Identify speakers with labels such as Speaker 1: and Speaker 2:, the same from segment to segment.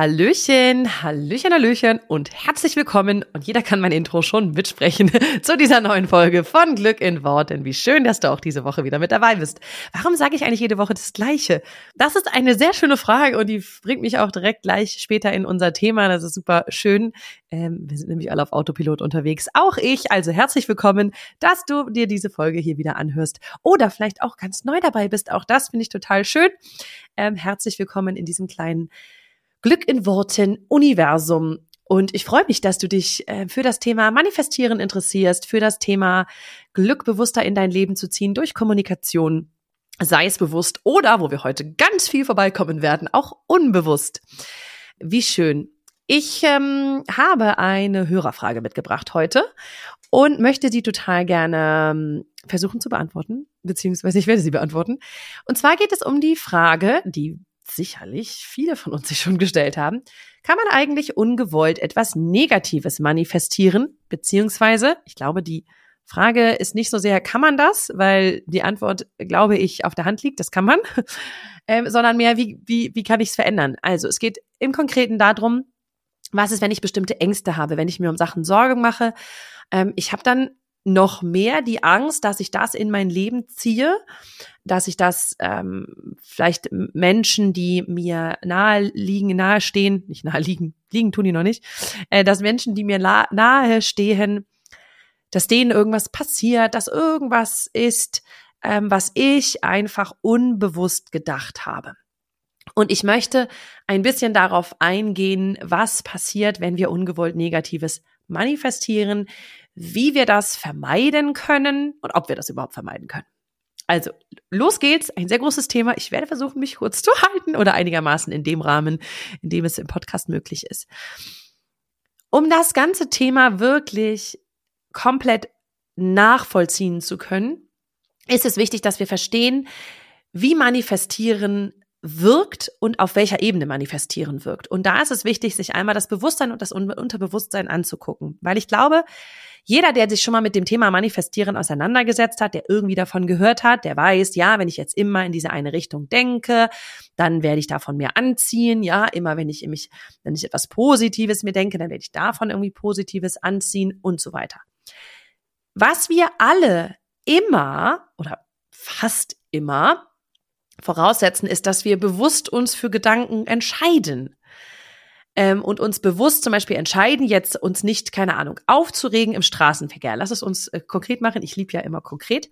Speaker 1: Hallöchen, Hallöchen, Hallöchen und herzlich willkommen und jeder kann mein Intro schon mitsprechen zu dieser neuen Folge von Glück in Worten. Wie schön, dass du auch diese Woche wieder mit dabei bist. Warum sage ich eigentlich jede Woche das Gleiche? Das ist eine sehr schöne Frage und die bringt mich auch direkt gleich später in unser Thema. Das ist super schön. Ähm, wir sind nämlich alle auf Autopilot unterwegs. Auch ich. Also herzlich willkommen, dass du dir diese Folge hier wieder anhörst oder vielleicht auch ganz neu dabei bist. Auch das finde ich total schön. Ähm, herzlich willkommen in diesem kleinen Glück in Worten Universum. Und ich freue mich, dass du dich äh, für das Thema Manifestieren interessierst, für das Thema Glück bewusster in dein Leben zu ziehen durch Kommunikation, sei es bewusst oder, wo wir heute ganz viel vorbeikommen werden, auch unbewusst. Wie schön. Ich ähm, habe eine Hörerfrage mitgebracht heute und möchte sie total gerne ähm, versuchen zu beantworten, beziehungsweise ich werde sie beantworten. Und zwar geht es um die Frage, die sicherlich viele von uns sich schon gestellt haben, kann man eigentlich ungewollt etwas Negatives manifestieren? Beziehungsweise, ich glaube, die Frage ist nicht so sehr, kann man das? Weil die Antwort, glaube ich, auf der Hand liegt, das kann man, ähm, sondern mehr, wie, wie, wie kann ich es verändern? Also es geht im Konkreten darum, was ist, wenn ich bestimmte Ängste habe, wenn ich mir um Sachen Sorgen mache. Ähm, ich habe dann noch mehr die Angst, dass ich das in mein Leben ziehe, dass ich das ähm, vielleicht Menschen, die mir nahe liegen, nahe stehen, nicht nahe liegen, liegen tun die noch nicht, äh, dass Menschen, die mir nahe stehen, dass denen irgendwas passiert, dass irgendwas ist, ähm, was ich einfach unbewusst gedacht habe. Und ich möchte ein bisschen darauf eingehen, was passiert, wenn wir ungewollt Negatives manifestieren, wie wir das vermeiden können und ob wir das überhaupt vermeiden können. Also, los geht's. Ein sehr großes Thema. Ich werde versuchen, mich kurz zu halten oder einigermaßen in dem Rahmen, in dem es im Podcast möglich ist. Um das ganze Thema wirklich komplett nachvollziehen zu können, ist es wichtig, dass wir verstehen, wie manifestieren wirkt und auf welcher Ebene manifestieren wirkt. Und da ist es wichtig, sich einmal das Bewusstsein und das Unterbewusstsein anzugucken, weil ich glaube, jeder, der sich schon mal mit dem Thema Manifestieren auseinandergesetzt hat, der irgendwie davon gehört hat, der weiß, ja, wenn ich jetzt immer in diese eine Richtung denke, dann werde ich davon mehr anziehen. Ja, immer wenn ich mich, wenn ich etwas Positives mir denke, dann werde ich davon irgendwie Positives anziehen und so weiter. Was wir alle immer oder fast immer voraussetzen, ist, dass wir bewusst uns für Gedanken entscheiden. Ähm, und uns bewusst zum Beispiel entscheiden, jetzt uns nicht, keine Ahnung, aufzuregen im Straßenverkehr. Lass es uns äh, konkret machen. Ich liebe ja immer konkret.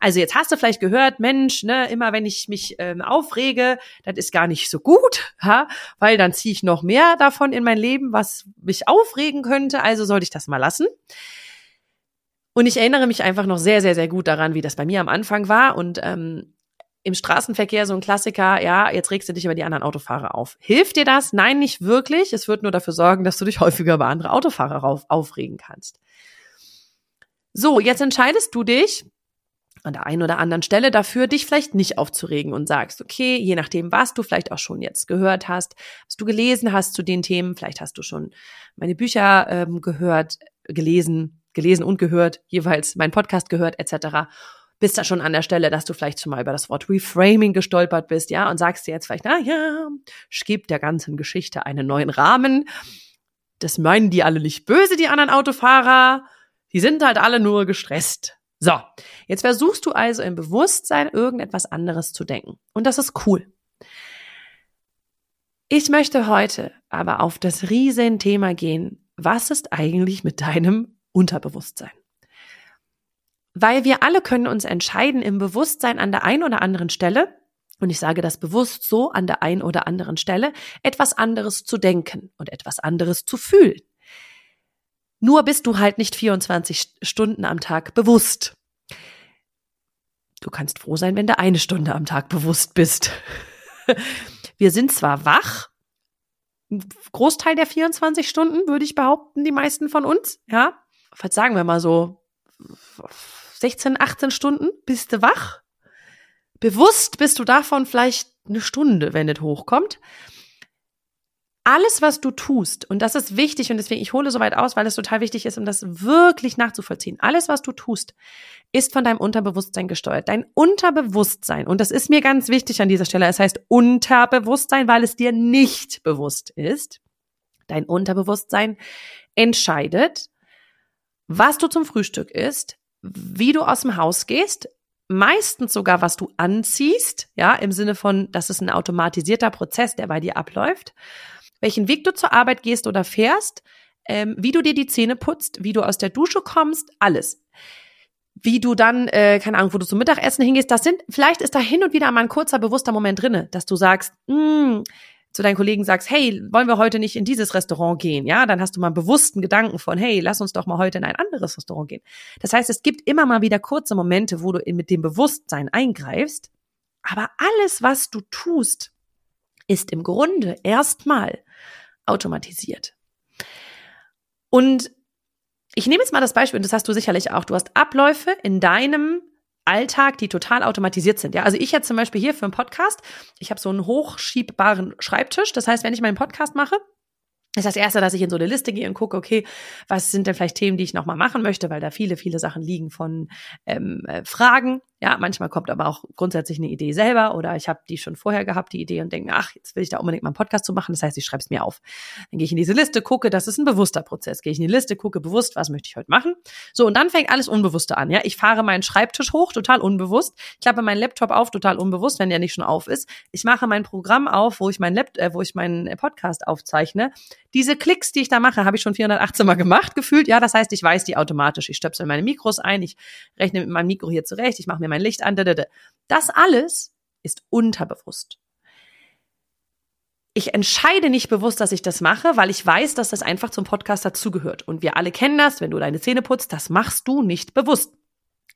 Speaker 1: Also jetzt hast du vielleicht gehört, Mensch, ne, immer wenn ich mich ähm, aufrege, das ist gar nicht so gut, ha? weil dann ziehe ich noch mehr davon in mein Leben, was mich aufregen könnte. Also sollte ich das mal lassen. Und ich erinnere mich einfach noch sehr, sehr, sehr gut daran, wie das bei mir am Anfang war. Und ähm, im Straßenverkehr so ein Klassiker, ja, jetzt regst du dich über die anderen Autofahrer auf. Hilft dir das? Nein, nicht wirklich. Es wird nur dafür sorgen, dass du dich häufiger über andere Autofahrer auf, aufregen kannst. So, jetzt entscheidest du dich an der einen oder anderen Stelle dafür, dich vielleicht nicht aufzuregen und sagst, okay, je nachdem, was du vielleicht auch schon jetzt gehört hast, was du gelesen hast zu den Themen, vielleicht hast du schon meine Bücher ähm, gehört, gelesen, gelesen und gehört, jeweils meinen Podcast gehört, etc bist da schon an der Stelle, dass du vielleicht schon mal über das Wort Reframing gestolpert bist, ja, und sagst dir jetzt vielleicht, na ja, ich der ganzen Geschichte einen neuen Rahmen. Das meinen die alle nicht böse, die anderen Autofahrer. Die sind halt alle nur gestresst. So, jetzt versuchst du also im Bewusstsein irgendetwas anderes zu denken. Und das ist cool. Ich möchte heute aber auf das Riesenthema gehen. Was ist eigentlich mit deinem Unterbewusstsein? Weil wir alle können uns entscheiden, im Bewusstsein an der einen oder anderen Stelle, und ich sage das bewusst so, an der einen oder anderen Stelle, etwas anderes zu denken und etwas anderes zu fühlen. Nur bist du halt nicht 24 Stunden am Tag bewusst. Du kannst froh sein, wenn du eine Stunde am Tag bewusst bist. Wir sind zwar wach, Großteil der 24 Stunden, würde ich behaupten, die meisten von uns, ja. Sagen wir mal so 16, 18 Stunden bist du wach. Bewusst bist du davon vielleicht eine Stunde, wenn es hochkommt alles, was du tust, und das ist wichtig, und deswegen, ich hole so weit aus, weil es total wichtig ist, um das wirklich nachzuvollziehen. Alles, was du tust, ist von deinem Unterbewusstsein gesteuert. Dein Unterbewusstsein, und das ist mir ganz wichtig an dieser Stelle, es heißt Unterbewusstsein, weil es dir nicht bewusst ist. Dein Unterbewusstsein entscheidet, was du zum Frühstück isst, wie du aus dem Haus gehst, meistens sogar, was du anziehst, ja, im Sinne von, das ist ein automatisierter Prozess, der bei dir abläuft welchen Weg du zur Arbeit gehst oder fährst, ähm, wie du dir die Zähne putzt, wie du aus der Dusche kommst, alles. Wie du dann, äh, keine Ahnung, wo du zum Mittagessen hingehst, das sind, vielleicht ist da hin und wieder mal ein kurzer, bewusster Moment drinne, dass du sagst, mh, hm, zu deinen Kollegen sagst, hey, wollen wir heute nicht in dieses Restaurant gehen? Ja, dann hast du mal einen bewussten Gedanken von, hey, lass uns doch mal heute in ein anderes Restaurant gehen. Das heißt, es gibt immer mal wieder kurze Momente, wo du mit dem Bewusstsein eingreifst. Aber alles, was du tust, ist im Grunde erstmal automatisiert. Und ich nehme jetzt mal das Beispiel, und das hast du sicherlich auch. Du hast Abläufe in deinem Alltag, die total automatisiert sind. Ja, also ich jetzt zum Beispiel hier für einen Podcast, ich habe so einen hochschiebbaren Schreibtisch. Das heißt, wenn ich meinen Podcast mache, ist das erste, dass ich in so eine Liste gehe und gucke, okay, was sind denn vielleicht Themen, die ich nochmal machen möchte, weil da viele, viele Sachen liegen von ähm, äh, Fragen. Ja, manchmal kommt aber auch grundsätzlich eine Idee selber oder ich habe die schon vorher gehabt, die Idee und denke, ach, jetzt will ich da unbedingt mal einen Podcast zu machen. Das heißt, ich schreibe es mir auf. Dann gehe ich in diese Liste, gucke, das ist ein bewusster Prozess. Gehe ich in die Liste, gucke bewusst, was möchte ich heute machen. So, und dann fängt alles Unbewusste an. Ja, ich fahre meinen Schreibtisch hoch, total unbewusst. Ich klappe meinen Laptop auf, total unbewusst, wenn der nicht schon auf ist. Ich mache mein Programm auf, wo ich mein Laptop, äh, wo ich meinen Podcast aufzeichne. Diese Klicks, die ich da mache, habe ich schon 418 Mal gemacht, gefühlt. Ja, das heißt, ich weiß die automatisch. Ich stöpsel meine Mikros ein, ich rechne mit meinem Mikro hier zurecht, ich mache mir mein Licht an. Das alles ist unterbewusst. Ich entscheide nicht bewusst, dass ich das mache, weil ich weiß, dass das einfach zum Podcast dazugehört. Und wir alle kennen das, wenn du deine Zähne putzt, das machst du nicht bewusst.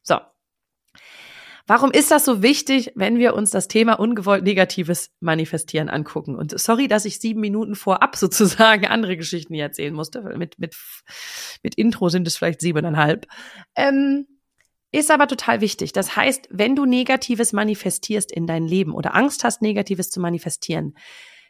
Speaker 1: So. Warum ist das so wichtig, wenn wir uns das Thema ungewollt Negatives manifestieren angucken? Und sorry, dass ich sieben Minuten vorab sozusagen andere Geschichten hier erzählen musste. Mit, mit, mit Intro sind es vielleicht siebeneinhalb. Ähm, ist aber total wichtig. Das heißt, wenn du Negatives manifestierst in dein Leben oder Angst hast, Negatives zu manifestieren,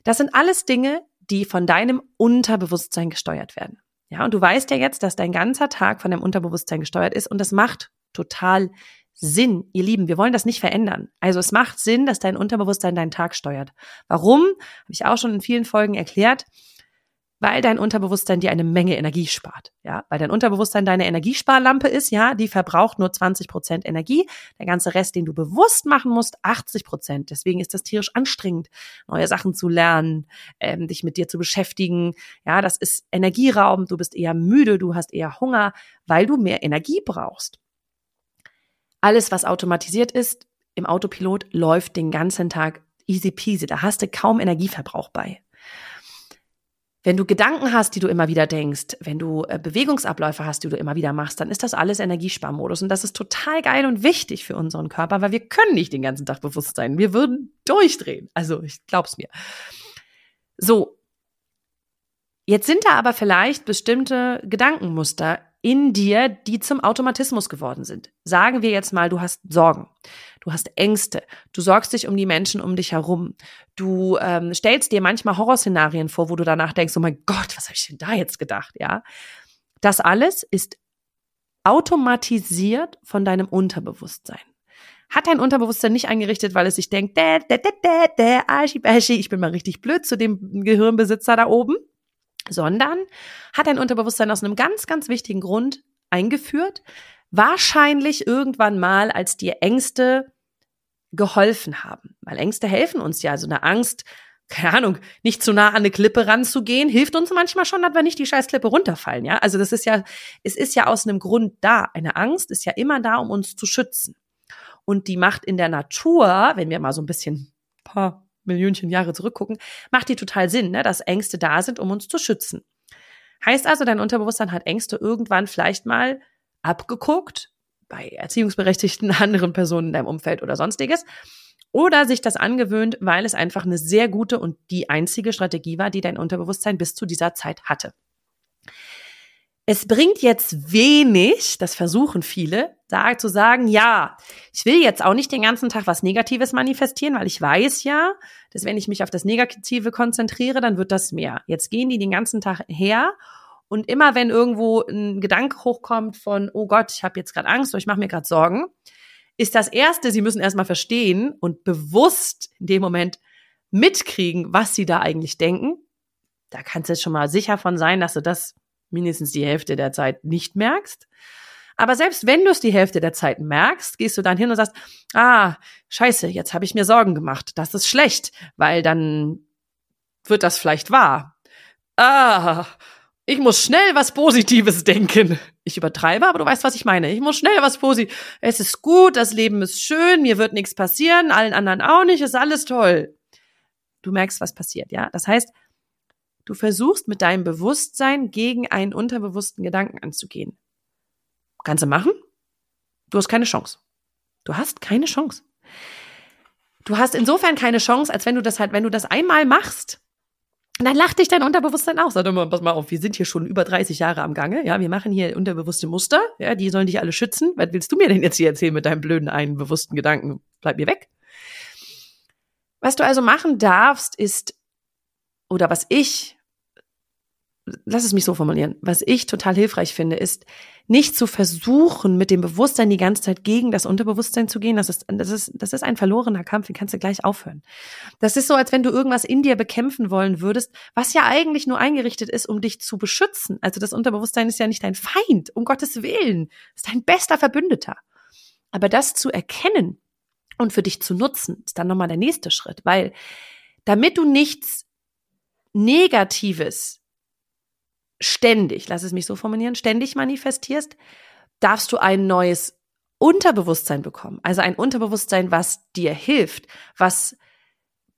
Speaker 1: das sind alles Dinge, die von deinem Unterbewusstsein gesteuert werden. Ja, und du weißt ja jetzt, dass dein ganzer Tag von deinem Unterbewusstsein gesteuert ist und das macht total Sinn, ihr Lieben. Wir wollen das nicht verändern. Also es macht Sinn, dass dein Unterbewusstsein deinen Tag steuert. Warum? Habe ich auch schon in vielen Folgen erklärt weil dein Unterbewusstsein dir eine Menge Energie spart. Ja, weil dein Unterbewusstsein deine Energiesparlampe ist, ja, die verbraucht nur 20 Prozent Energie. Der ganze Rest, den du bewusst machen musst, 80 Prozent. Deswegen ist das tierisch anstrengend, neue Sachen zu lernen, ähm, dich mit dir zu beschäftigen. Ja, das ist Energieraum. Du bist eher müde, du hast eher Hunger, weil du mehr Energie brauchst. Alles, was automatisiert ist, im Autopilot läuft den ganzen Tag easy peasy. Da hast du kaum Energieverbrauch bei. Wenn du Gedanken hast, die du immer wieder denkst, wenn du äh, Bewegungsabläufe hast, die du immer wieder machst, dann ist das alles Energiesparmodus. Und das ist total geil und wichtig für unseren Körper, weil wir können nicht den ganzen Tag bewusst sein. Wir würden durchdrehen. Also ich glaub's mir. So. Jetzt sind da aber vielleicht bestimmte Gedankenmuster in dir, die zum Automatismus geworden sind. Sagen wir jetzt mal, du hast Sorgen, du hast Ängste, du sorgst dich um die Menschen um dich herum, du ähm, stellst dir manchmal Horrorszenarien vor, wo du danach denkst, oh mein Gott, was habe ich denn da jetzt gedacht, ja? Das alles ist automatisiert von deinem Unterbewusstsein. Hat dein Unterbewusstsein nicht eingerichtet, weil es sich denkt, dä, dä, dä, dä, dä, ich bin mal richtig blöd zu dem Gehirnbesitzer da oben, sondern hat dein Unterbewusstsein aus einem ganz, ganz wichtigen Grund eingeführt. Wahrscheinlich irgendwann mal, als dir Ängste geholfen haben. Weil Ängste helfen uns ja. Also eine Angst, keine Ahnung, nicht zu nah an eine Klippe ranzugehen, hilft uns manchmal schon, dass wir nicht die scheiß Klippe runterfallen, ja. Also das ist ja, es ist ja aus einem Grund da. Eine Angst ist ja immer da, um uns zu schützen. Und die macht in der Natur, wenn wir mal so ein bisschen paar Millionchen Jahre zurückgucken, macht die total Sinn, ne, dass Ängste da sind, um uns zu schützen. Heißt also, dein Unterbewusstsein hat Ängste irgendwann vielleicht mal abgeguckt, bei erziehungsberechtigten anderen Personen in deinem Umfeld oder sonstiges, oder sich das angewöhnt, weil es einfach eine sehr gute und die einzige Strategie war, die dein Unterbewusstsein bis zu dieser Zeit hatte. Es bringt jetzt wenig, das versuchen viele, da zu sagen, ja, ich will jetzt auch nicht den ganzen Tag was Negatives manifestieren, weil ich weiß ja, dass wenn ich mich auf das Negative konzentriere, dann wird das mehr. Jetzt gehen die den ganzen Tag her und immer wenn irgendwo ein Gedanke hochkommt von, oh Gott, ich habe jetzt gerade Angst oder ich mache mir gerade Sorgen, ist das Erste, sie müssen erstmal verstehen und bewusst in dem Moment mitkriegen, was sie da eigentlich denken. Da kannst du jetzt schon mal sicher von sein, dass du das mindestens die Hälfte der Zeit nicht merkst. Aber selbst wenn du es die Hälfte der Zeit merkst, gehst du dann hin und sagst, ah, scheiße, jetzt habe ich mir Sorgen gemacht. Das ist schlecht, weil dann wird das vielleicht wahr. Ah, ich muss schnell was Positives denken. Ich übertreibe, aber du weißt, was ich meine. Ich muss schnell was Positives. Es ist gut, das Leben ist schön, mir wird nichts passieren, allen anderen auch nicht, ist alles toll. Du merkst, was passiert, ja? Das heißt, Du versuchst mit deinem Bewusstsein gegen einen unterbewussten Gedanken anzugehen. Kannst du machen? Du hast keine Chance. Du hast keine Chance. Du hast insofern keine Chance, als wenn du das halt, wenn du das einmal machst, dann lacht dich dein Unterbewusstsein aus. Sag mal, pass mal auf, wir sind hier schon über 30 Jahre am Gange. Ja, wir machen hier unterbewusste Muster. Ja, die sollen dich alle schützen. Was willst du mir denn jetzt hier erzählen mit deinem blöden einen bewussten Gedanken? Bleib mir weg. Was du also machen darfst, ist oder was ich, lass es mich so formulieren, was ich total hilfreich finde, ist, nicht zu versuchen, mit dem Bewusstsein die ganze Zeit gegen das Unterbewusstsein zu gehen. Das ist, das ist, das ist ein verlorener Kampf, den kannst du gleich aufhören. Das ist so, als wenn du irgendwas in dir bekämpfen wollen würdest, was ja eigentlich nur eingerichtet ist, um dich zu beschützen. Also das Unterbewusstsein ist ja nicht dein Feind, um Gottes Willen. ist dein bester Verbündeter. Aber das zu erkennen und für dich zu nutzen, ist dann nochmal der nächste Schritt, weil damit du nichts Negatives ständig, lass es mich so formulieren, ständig manifestierst, darfst du ein neues Unterbewusstsein bekommen. Also ein Unterbewusstsein, was dir hilft, was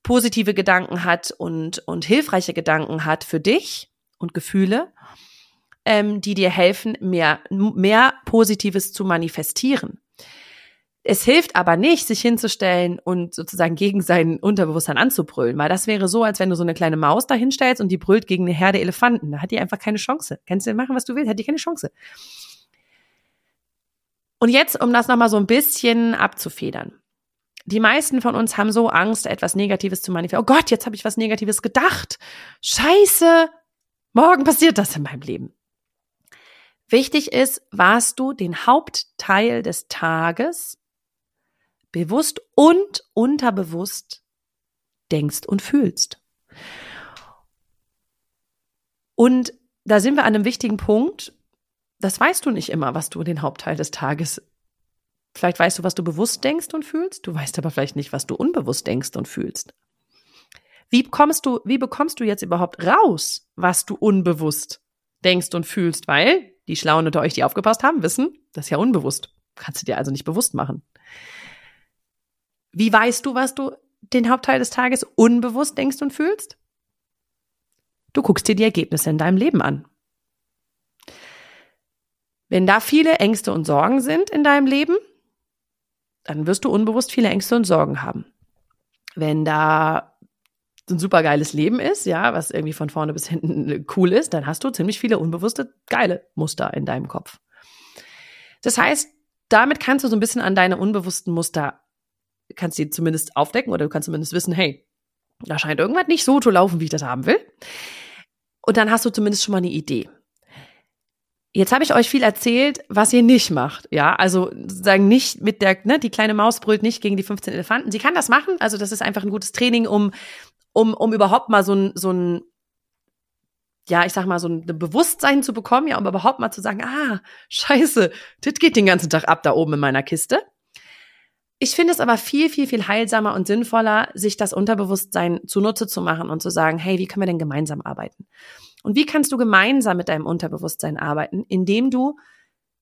Speaker 1: positive Gedanken hat und, und hilfreiche Gedanken hat für dich und Gefühle, ähm, die dir helfen, mehr, mehr Positives zu manifestieren. Es hilft aber nicht, sich hinzustellen und sozusagen gegen sein Unterbewusstsein anzubrüllen, weil das wäre so, als wenn du so eine kleine Maus da hinstellst und die brüllt gegen eine Herde Elefanten. Da hat die einfach keine Chance. Kannst du machen, was du willst, hat die keine Chance. Und jetzt, um das nochmal so ein bisschen abzufedern. Die meisten von uns haben so Angst, etwas Negatives zu manifestieren. Oh Gott, jetzt habe ich was Negatives gedacht. Scheiße, morgen passiert das in meinem Leben. Wichtig ist, warst du den Hauptteil des Tages bewusst und unterbewusst denkst und fühlst. Und da sind wir an einem wichtigen Punkt. Das weißt du nicht immer, was du den Hauptteil des Tages. Vielleicht weißt du, was du bewusst denkst und fühlst. Du weißt aber vielleicht nicht, was du unbewusst denkst und fühlst. Wie bekommst du, wie bekommst du jetzt überhaupt raus, was du unbewusst denkst und fühlst? Weil die Schlauen unter euch, die aufgepasst haben, wissen, das ist ja unbewusst. Kannst du dir also nicht bewusst machen. Wie weißt du, was du den Hauptteil des Tages unbewusst denkst und fühlst? Du guckst dir die Ergebnisse in deinem Leben an. Wenn da viele Ängste und Sorgen sind in deinem Leben, dann wirst du unbewusst viele Ängste und Sorgen haben. Wenn da ein supergeiles Leben ist, ja, was irgendwie von vorne bis hinten cool ist, dann hast du ziemlich viele unbewusste geile Muster in deinem Kopf. Das heißt, damit kannst du so ein bisschen an deine unbewussten Muster kannst die zumindest aufdecken oder du kannst zumindest wissen, hey, da scheint irgendwas nicht so zu laufen, wie ich das haben will. Und dann hast du zumindest schon mal eine Idee. Jetzt habe ich euch viel erzählt, was ihr nicht macht. Ja, also sozusagen nicht mit der, ne, die kleine Maus brüllt nicht gegen die 15 Elefanten. Sie kann das machen. Also das ist einfach ein gutes Training, um, um, um überhaupt mal so ein, so ein, ja, ich sag mal, so ein Bewusstsein zu bekommen, ja, um überhaupt mal zu sagen, ah, scheiße, das geht den ganzen Tag ab da oben in meiner Kiste. Ich finde es aber viel, viel, viel heilsamer und sinnvoller, sich das Unterbewusstsein zunutze zu machen und zu sagen, hey, wie können wir denn gemeinsam arbeiten? Und wie kannst du gemeinsam mit deinem Unterbewusstsein arbeiten, indem du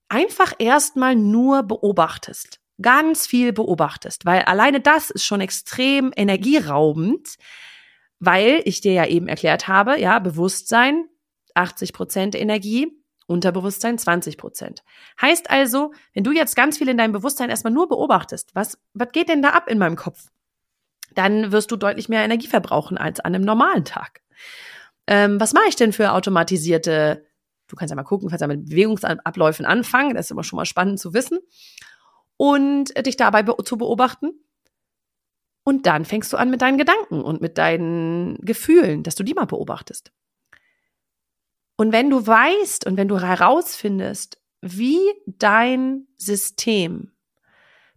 Speaker 1: einfach erstmal nur beobachtest, ganz viel beobachtest, weil alleine das ist schon extrem energieraubend, weil ich dir ja eben erklärt habe, ja, Bewusstsein, 80 Prozent Energie, Unterbewusstsein 20 Prozent. Heißt also, wenn du jetzt ganz viel in deinem Bewusstsein erstmal nur beobachtest, was, was geht denn da ab in meinem Kopf? Dann wirst du deutlich mehr Energie verbrauchen als an einem normalen Tag. Ähm, was mache ich denn für automatisierte Du kannst ja mal gucken, kannst ja mit Bewegungsabläufen anfangen. Das ist immer schon mal spannend zu wissen. Und dich dabei be zu beobachten. Und dann fängst du an mit deinen Gedanken und mit deinen Gefühlen, dass du die mal beobachtest. Und wenn du weißt und wenn du herausfindest, wie dein System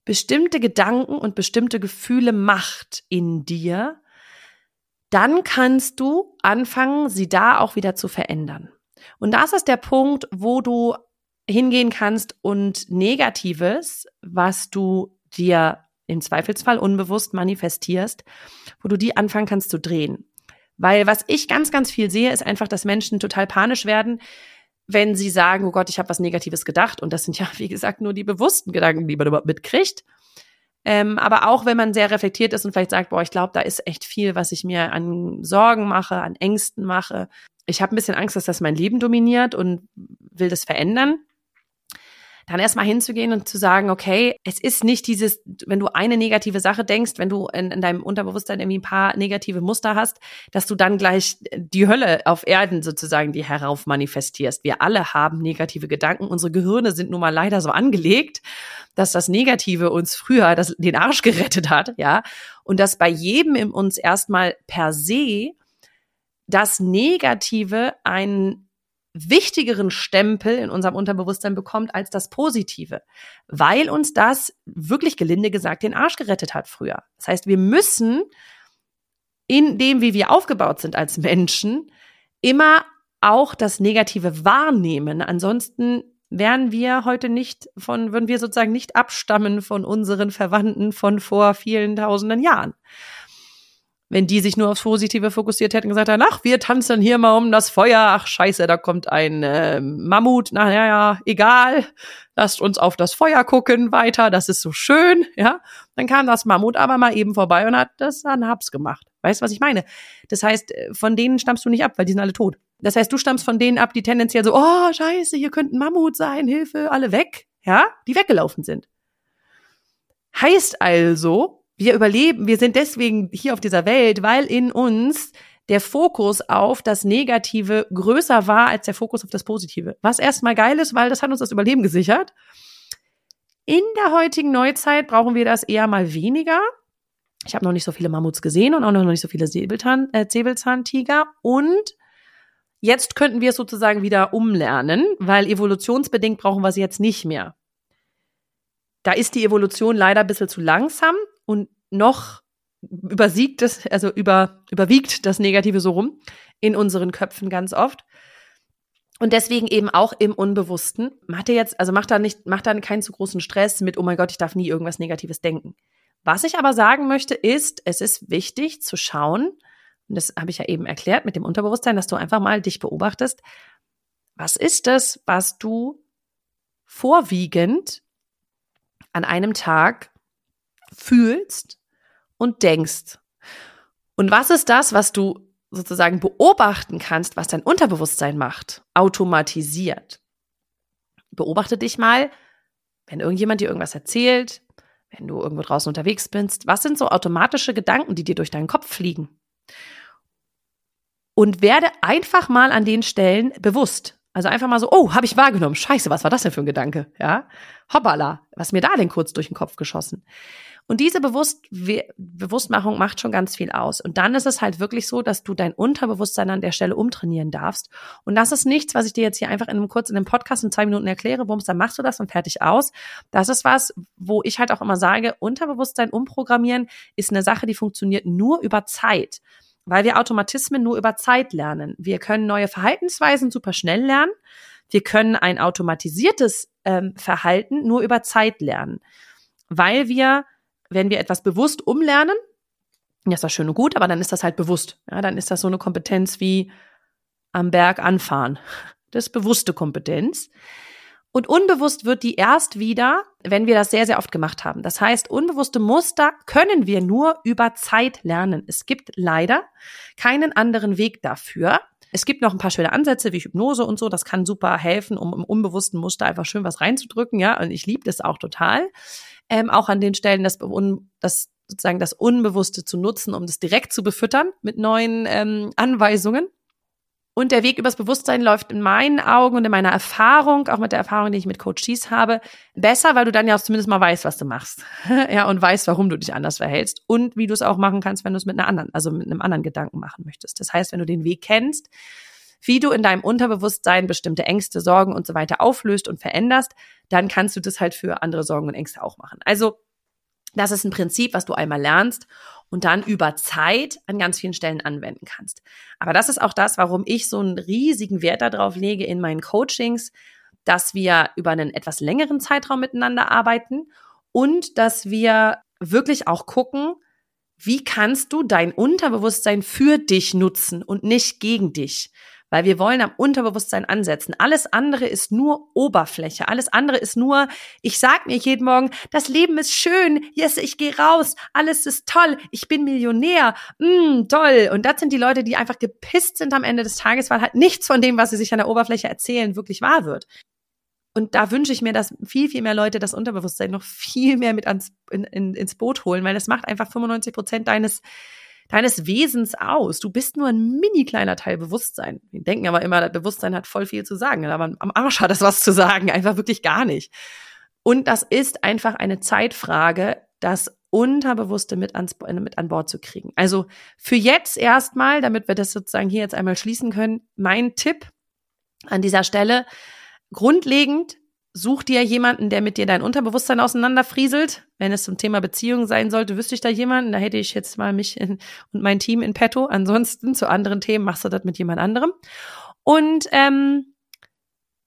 Speaker 1: bestimmte Gedanken und bestimmte Gefühle macht in dir, dann kannst du anfangen, sie da auch wieder zu verändern. Und das ist der Punkt, wo du hingehen kannst und Negatives, was du dir im Zweifelsfall unbewusst manifestierst, wo du die anfangen kannst zu drehen. Weil was ich ganz, ganz viel sehe, ist einfach, dass Menschen total panisch werden, wenn sie sagen, oh Gott, ich habe was Negatives gedacht. Und das sind ja, wie gesagt, nur die bewussten Gedanken, die man überhaupt mitkriegt. Ähm, aber auch wenn man sehr reflektiert ist und vielleicht sagt, boah, ich glaube, da ist echt viel, was ich mir an Sorgen mache, an Ängsten mache. Ich habe ein bisschen Angst, dass das mein Leben dominiert und will das verändern dann erstmal hinzugehen und zu sagen, okay, es ist nicht dieses, wenn du eine negative Sache denkst, wenn du in, in deinem Unterbewusstsein irgendwie ein paar negative Muster hast, dass du dann gleich die Hölle auf Erden sozusagen die herauf manifestierst. Wir alle haben negative Gedanken. Unsere Gehirne sind nun mal leider so angelegt, dass das Negative uns früher das, den Arsch gerettet hat, ja. Und dass bei jedem in uns erstmal per se das Negative einen wichtigeren Stempel in unserem Unterbewusstsein bekommt als das Positive, weil uns das wirklich gelinde gesagt den Arsch gerettet hat früher. Das heißt, wir müssen in dem, wie wir aufgebaut sind als Menschen, immer auch das Negative wahrnehmen. Ansonsten wären wir heute nicht von, würden wir sozusagen nicht abstammen von unseren Verwandten von vor vielen tausenden Jahren wenn die sich nur aufs Positive fokussiert hätten, gesagt hätten, ach, wir tanzen hier mal um das Feuer, ach scheiße, da kommt ein äh, Mammut, na ja, ja, egal, lasst uns auf das Feuer gucken weiter, das ist so schön, ja. Dann kam das Mammut aber mal eben vorbei und hat das an Habs gemacht. Weißt du, was ich meine? Das heißt, äh, von denen stammst du nicht ab, weil die sind alle tot. Das heißt, du stammst von denen ab, die tendenziell so, oh, scheiße, hier könnte ein Mammut sein, Hilfe, alle weg, ja, die weggelaufen sind. Heißt also, wir überleben, wir sind deswegen hier auf dieser Welt, weil in uns der Fokus auf das Negative größer war als der Fokus auf das Positive. Was erstmal geil ist, weil das hat uns das Überleben gesichert. In der heutigen Neuzeit brauchen wir das eher mal weniger. Ich habe noch nicht so viele Mammuts gesehen und auch noch nicht so viele Säbelzahn, äh, Säbelzahntiger. Und jetzt könnten wir es sozusagen wieder umlernen, weil evolutionsbedingt brauchen wir es jetzt nicht mehr. Da ist die Evolution leider ein bisschen zu langsam und noch übersiegt es, also über, überwiegt das Negative so rum in unseren Köpfen ganz oft. Und deswegen eben auch im Unbewussten. Macht ihr jetzt, also macht da nicht, macht dann keinen zu großen Stress mit, oh mein Gott, ich darf nie irgendwas Negatives denken. Was ich aber sagen möchte, ist, es ist wichtig zu schauen, und das habe ich ja eben erklärt mit dem Unterbewusstsein, dass du einfach mal dich beobachtest, was ist es, was du vorwiegend an einem Tag fühlst und denkst. Und was ist das, was du sozusagen beobachten kannst, was dein Unterbewusstsein macht? Automatisiert. Beobachte dich mal, wenn irgendjemand dir irgendwas erzählt, wenn du irgendwo draußen unterwegs bist, was sind so automatische Gedanken, die dir durch deinen Kopf fliegen? Und werde einfach mal an den Stellen bewusst. Also einfach mal so, oh, habe ich wahrgenommen. Scheiße, was war das denn für ein Gedanke? Ja, hoppala, was mir da denn kurz durch den Kopf geschossen? Und diese Bewusst Bewusstmachung macht schon ganz viel aus. Und dann ist es halt wirklich so, dass du dein Unterbewusstsein an der Stelle umtrainieren darfst. Und das ist nichts, was ich dir jetzt hier einfach in einem kurz in einem Podcast in zwei Minuten erkläre, bums, dann machst du das und fertig aus. Das ist was, wo ich halt auch immer sage, Unterbewusstsein umprogrammieren ist eine Sache, die funktioniert nur über Zeit weil wir Automatismen nur über Zeit lernen. Wir können neue Verhaltensweisen super schnell lernen. Wir können ein automatisiertes ähm, Verhalten nur über Zeit lernen, weil wir wenn wir etwas bewusst umlernen, ja, ist das schön und gut, aber dann ist das halt bewusst. Ja, dann ist das so eine Kompetenz wie am Berg anfahren. Das ist bewusste Kompetenz. Und unbewusst wird die erst wieder, wenn wir das sehr, sehr oft gemacht haben. Das heißt, unbewusste Muster können wir nur über Zeit lernen. Es gibt leider keinen anderen Weg dafür. Es gibt noch ein paar schöne Ansätze wie Hypnose und so. Das kann super helfen, um im unbewussten Muster einfach schön was reinzudrücken. Ja, und ich liebe das auch total ähm, auch an den Stellen das, das sozusagen das Unbewusste zu nutzen, um das direkt zu befüttern mit neuen ähm, Anweisungen. Und der Weg übers Bewusstsein läuft in meinen Augen und in meiner Erfahrung, auch mit der Erfahrung, die ich mit Coaches habe, besser, weil du dann ja auch zumindest mal weißt, was du machst. ja, und weißt, warum du dich anders verhältst und wie du es auch machen kannst, wenn du es mit einer anderen, also mit einem anderen Gedanken machen möchtest. Das heißt, wenn du den Weg kennst, wie du in deinem Unterbewusstsein bestimmte Ängste, Sorgen und so weiter auflöst und veränderst, dann kannst du das halt für andere Sorgen und Ängste auch machen. Also, das ist ein Prinzip, was du einmal lernst und dann über Zeit an ganz vielen Stellen anwenden kannst. Aber das ist auch das, warum ich so einen riesigen Wert darauf lege in meinen Coachings, dass wir über einen etwas längeren Zeitraum miteinander arbeiten und dass wir wirklich auch gucken, wie kannst du dein Unterbewusstsein für dich nutzen und nicht gegen dich weil wir wollen am Unterbewusstsein ansetzen. Alles andere ist nur Oberfläche. Alles andere ist nur, ich sag mir jeden Morgen, das Leben ist schön. Yes, ich gehe raus. Alles ist toll. Ich bin Millionär. Mm, toll. Und das sind die Leute, die einfach gepisst sind am Ende des Tages, weil halt nichts von dem, was sie sich an der Oberfläche erzählen, wirklich wahr wird. Und da wünsche ich mir, dass viel, viel mehr Leute das Unterbewusstsein noch viel mehr mit ans, in, in, ins Boot holen, weil das macht einfach 95 Prozent deines deines Wesens aus. Du bist nur ein mini kleiner Teil Bewusstsein. Wir denken aber immer, das Bewusstsein hat voll viel zu sagen, aber am Arsch hat es was zu sagen, einfach wirklich gar nicht. Und das ist einfach eine Zeitfrage, das Unterbewusste mit, ans, mit an Bord zu kriegen. Also für jetzt erstmal, damit wir das sozusagen hier jetzt einmal schließen können, mein Tipp an dieser Stelle, grundlegend such dir jemanden, der mit dir dein Unterbewusstsein auseinanderfrieselt. Wenn es zum Thema Beziehung sein sollte, wüsste ich da jemanden. Da hätte ich jetzt mal mich in, und mein Team in petto. Ansonsten zu anderen Themen machst du das mit jemand anderem. Und, ähm,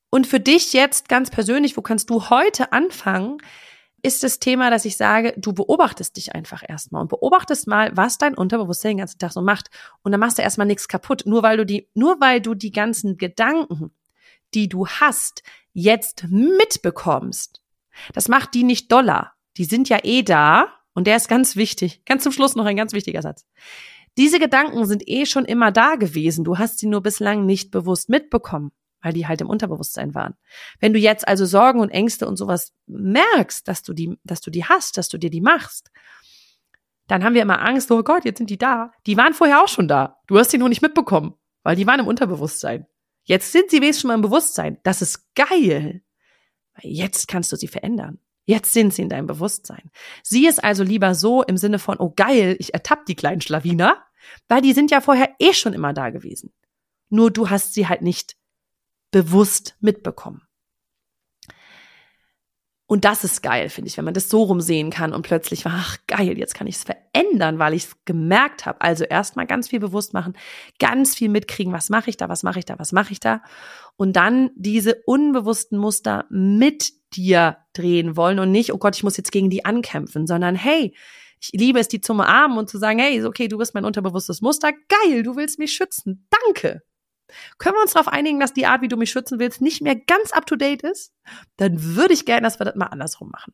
Speaker 1: und für dich jetzt ganz persönlich, wo kannst du heute anfangen, ist das Thema, dass ich sage, du beobachtest dich einfach erstmal und beobachtest mal, was dein Unterbewusstsein den ganzen Tag so macht. Und dann machst du erstmal nichts kaputt. Nur weil du die, nur weil du die ganzen Gedanken, die du hast, jetzt mitbekommst, das macht die nicht doller. Die sind ja eh da und der ist ganz wichtig. Ganz zum Schluss noch ein ganz wichtiger Satz. Diese Gedanken sind eh schon immer da gewesen. Du hast sie nur bislang nicht bewusst mitbekommen, weil die halt im Unterbewusstsein waren. Wenn du jetzt also Sorgen und Ängste und sowas merkst, dass du die, dass du die hast, dass du dir die machst, dann haben wir immer Angst, oh Gott, jetzt sind die da. Die waren vorher auch schon da. Du hast die nur nicht mitbekommen, weil die waren im Unterbewusstsein. Jetzt sind sie wenigstens mal im Bewusstsein. Das ist geil. Jetzt kannst du sie verändern. Jetzt sind sie in deinem Bewusstsein. Sieh es also lieber so im Sinne von, oh geil, ich ertapp die kleinen Schlawiner, weil die sind ja vorher eh schon immer da gewesen. Nur du hast sie halt nicht bewusst mitbekommen. Und das ist geil, finde ich, wenn man das so rumsehen kann und plötzlich war, ach geil, jetzt kann ich es verändern, weil ich es gemerkt habe. Also erstmal ganz viel bewusst machen, ganz viel mitkriegen, was mache ich da, was mache ich da, was mache ich da. Und dann diese unbewussten Muster mit dir drehen wollen und nicht, oh Gott, ich muss jetzt gegen die ankämpfen, sondern hey, ich liebe es, die zu umarmen und zu sagen, hey, okay, du bist mein unterbewusstes Muster, geil, du willst mich schützen, danke. Können wir uns darauf einigen, dass die Art, wie du mich schützen willst, nicht mehr ganz up to date ist? Dann würde ich gerne, dass wir das mal andersrum machen.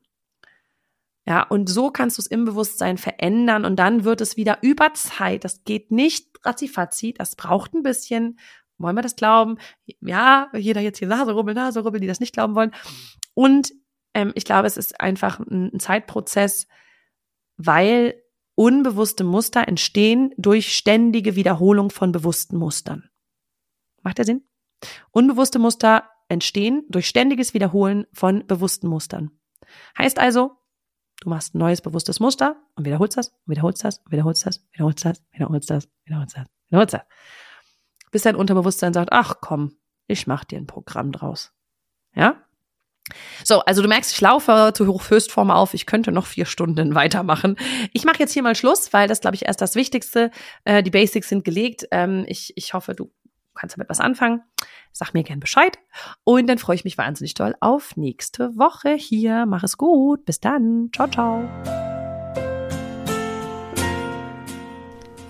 Speaker 1: Ja, und so kannst du es im Bewusstsein verändern und dann wird es wieder über Zeit. Das geht nicht ratzifatzi, das braucht ein bisschen. Wollen wir das glauben? Ja, jeder jetzt hier Nase rubbeln, Nase rubbeln, die das nicht glauben wollen. Und ähm, ich glaube, es ist einfach ein, ein Zeitprozess, weil unbewusste Muster entstehen durch ständige Wiederholung von bewussten Mustern. Macht der Sinn? Unbewusste Muster entstehen durch ständiges Wiederholen von bewussten Mustern. Heißt also, du machst ein neues bewusstes Muster und wiederholst das, wiederholst das, wiederholst das, wiederholst das, wiederholst das, wiederholst das, wiederholst das. Bis dein Unterbewusstsein sagt, ach komm, ich mach dir ein Programm draus. Ja? So, also du merkst, ich laufe zu Hochhöchstform auf. Ich könnte noch vier Stunden weitermachen. Ich mache jetzt hier mal Schluss, weil das, glaube ich, erst das Wichtigste. Äh, die Basics sind gelegt. Ähm, ich, ich hoffe, du kannst damit was anfangen, sag mir gern Bescheid. Und dann freue ich mich wahnsinnig toll auf nächste Woche hier. Mach es gut. Bis dann. Ciao, ciao.